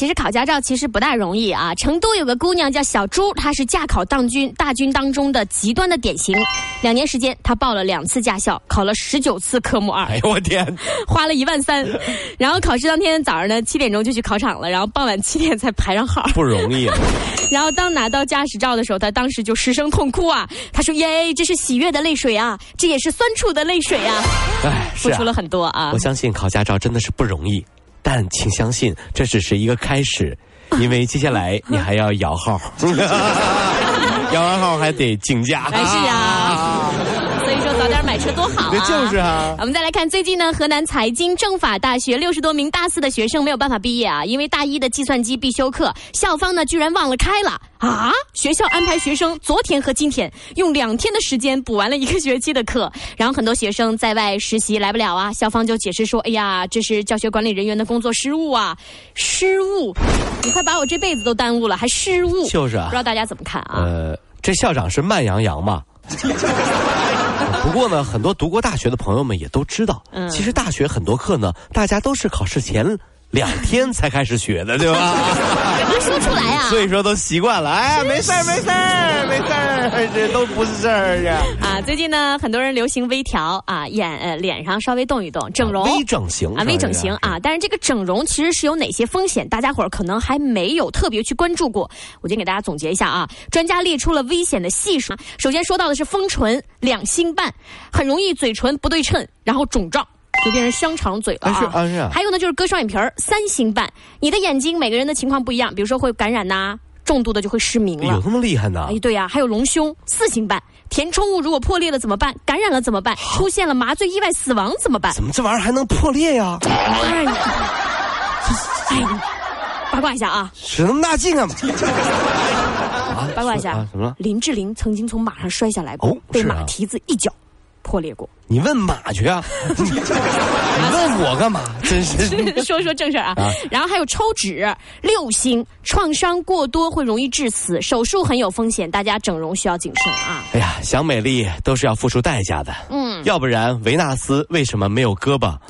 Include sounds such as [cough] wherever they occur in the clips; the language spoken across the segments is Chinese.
其实考驾照其实不大容易啊！成都有个姑娘叫小朱，她是驾考当军大军当中的极端的典型。两年时间，她报了两次驾校，考了十九次科目二。哎呦我天！[laughs] 花了一万三，然后考试当天早上呢七点钟就去考场了，然后傍晚七点才排上号。不容易啊！[laughs] 然后当拿到驾驶照的时候，她当时就失声痛哭啊！她说：“耶，这是喜悦的泪水啊，这也是酸楚的泪水啊！”哎，付出了很多啊！我相信考驾照真的是不容易。但请相信，这只是一个开始，因为接下来你还要摇号，[laughs] [laughs] 摇完号还得竞价。车多好啊！就是啊。我们再来看，最近呢，河南财经政法大学六十多名大四的学生没有办法毕业啊，因为大一的计算机必修课，校方呢居然忘了开了。啊！学校安排学生昨天和今天用两天的时间补完了一个学期的课，然后很多学生在外实习来不了啊。校方就解释说：“哎呀，这是教学管理人员的工作失误啊，失误！你快把我这辈子都耽误了，还失误？就是啊，不知道大家怎么看啊？呃，这校长是慢羊羊嘛？[laughs] [laughs] 不过呢，很多读过大学的朋友们也都知道，其实大学很多课呢，大家都是考试前。两天才开始学的，对吧？没说出来啊！所以说都习惯了。哎呀，没事儿，没事儿，没事儿，这都不是事儿呀。啊，最近呢，很多人流行微调啊，眼呃脸上稍微动一动，整容。微整形啊，微整形啊。但是这个整容其实是有哪些风险？大家伙儿可能还没有特别去关注过。我先给大家总结一下啊，专家列出了危险的系数。首先说到的是丰唇两星半，很容易嘴唇不对称，然后肿胀。就变成香肠嘴了啊！是啊，还有呢，就是割双眼皮儿，三星半。你的眼睛每个人的情况不一样，比如说会感染呐，重度的就会失明了。有这么厉害呢？哎，对呀，还有隆胸，四星半。填充物如果破裂了怎么办？感染了怎么办？出现了麻醉意外死亡怎么办？怎么这玩意儿还能破裂呀？哎，八卦一下啊！使那么大劲干啊？八卦一下，怎么了？林志玲曾经从马上摔下来过，被马蹄子一脚。破裂过，你问马去啊！[laughs] 你问我干嘛？真是 [laughs] 说说正事啊！然后还有抽脂六星，创伤过多会容易致死，手术很有风险，大家整容需要谨慎啊！哎呀，想美丽都是要付出代价的，嗯，要不然维纳斯为什么没有胳膊？[laughs]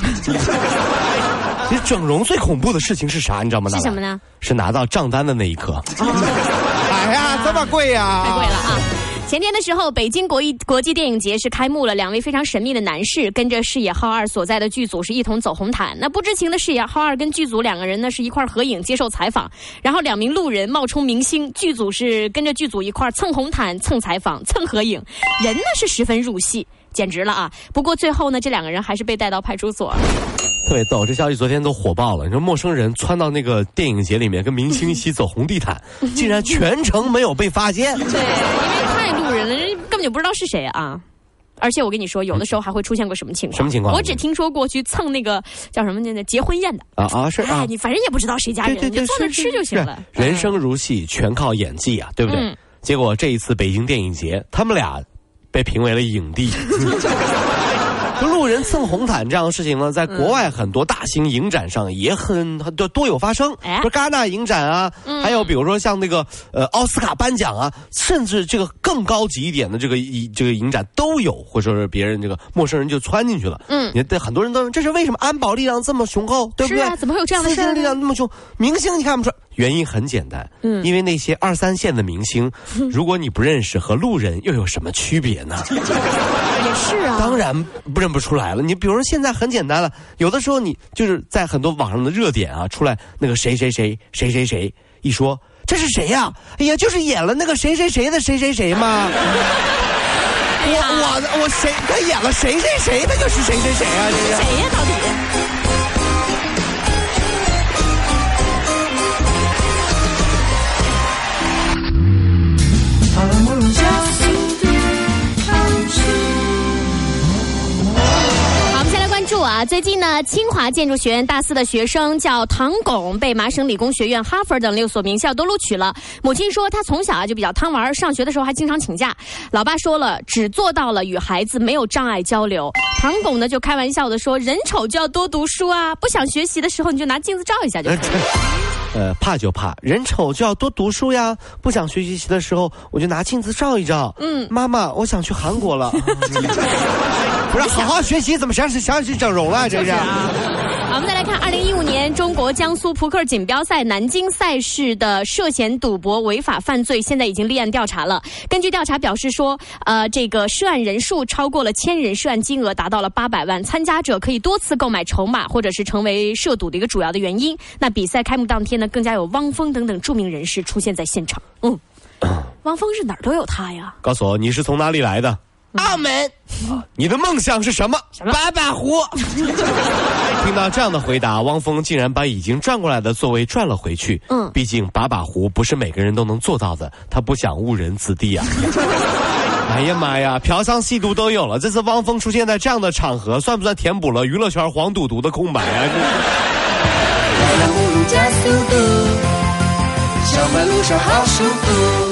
其实整容最恐怖的事情是啥？你知道吗？是什么呢？是拿到账单的那一刻。哎呀，这么贵呀！太贵了啊！前天的时候，北京国艺国际电影节是开幕了，两位非常神秘的男士跟着视野号二所在的剧组是一同走红毯。那不知情的视野号二跟剧组两个人呢是一块合影接受采访，然后两名路人冒充明星，剧组是跟着剧组一块蹭红毯、蹭采访、蹭合影，人呢是十分入戏，简直了啊！不过最后呢，这两个人还是被带到派出所。特别逗，这消息昨天都火爆了。你说陌生人窜到那个电影节里面跟明星一起走红地毯，[laughs] 竟然全程没有被发现。对，因为太路人了，人根本就不知道是谁啊。而且我跟你说，有的时候还会出现过什么情况？什么情况？我只听说过去蹭那个叫什么那那结婚宴的啊啊是啊，你反正也不知道谁家人，你就坐那吃就行了。人生如戏，全靠演技啊，对不对？结果这一次北京电影节，他们俩被评为了影帝。[laughs] 就路人蹭红毯这样的事情呢，在国外很多大型影展上也很很多多有发生，不是戛纳影展啊，还有比如说像那个呃奥斯卡颁奖啊，甚至这个更高级一点的这个影这个影展都有，或者说是别人这个陌生人就窜进去了。嗯，你对很多人都这是为什么？安保力量这么雄厚，对不对？怎么会有这样的事？力量那么雄，明星你看不出来？原因很简单，嗯，因为那些二三线的明星，[laughs] 如果你不认识，和路人又有什么区别呢？也是啊，当然不认不出来了。你比如说现在很简单了，有的时候你就是在很多网上的热点啊，出来那个谁谁谁谁谁谁一说，这是谁呀？哎呀，就是演了那个谁谁谁的谁谁谁嘛。我我我谁他演了谁谁谁，他就是谁谁谁啊？这是谁呀？到底？最近呢，清华建筑学院大四的学生叫唐巩，被麻省理工学院、哈佛等六所名校都录取了。母亲说，他从小啊就比较贪玩，上学的时候还经常请假。老爸说了，只做到了与孩子没有障碍交流。唐巩呢就开玩笑的说，人丑就要多读书啊，不想学习的时候你就拿镜子照一下就可以。[laughs] 呃，怕就怕人丑就要多读书呀，不想学习的时候我就拿镜子照一照。嗯，妈妈，我想去韩国了。[laughs] 不是好好学习，怎么想起想起整容了？这是。好，我们再来看二零一五年中国江苏扑克锦标赛南京赛事的涉嫌赌博违法犯罪，现在已经立案调查了。根据调查表示说，呃，这个涉案人数超过了千人，涉案金额达到了八百万，参加者可以多次购买筹码，或者是成为涉赌的一个主要的原因。那比赛开幕当天呢，更加有汪峰等等著名人士出现在现场。嗯，[coughs] 汪峰是哪儿都有他呀？告诉我你是从哪里来的？澳门，你的梦想是什么？把把壶。[laughs] 听到这样的回答，汪峰竟然把已经转过来的座位转了回去。嗯，毕竟把把壶不是每个人都能做到的，他不想误人子弟啊。[laughs] 哎呀妈呀，嫖娼吸毒都有了，这次汪峰出现在这样的场合，算不算填补了娱乐圈黄赌毒的空白啊？[laughs] 小马路上好舒服。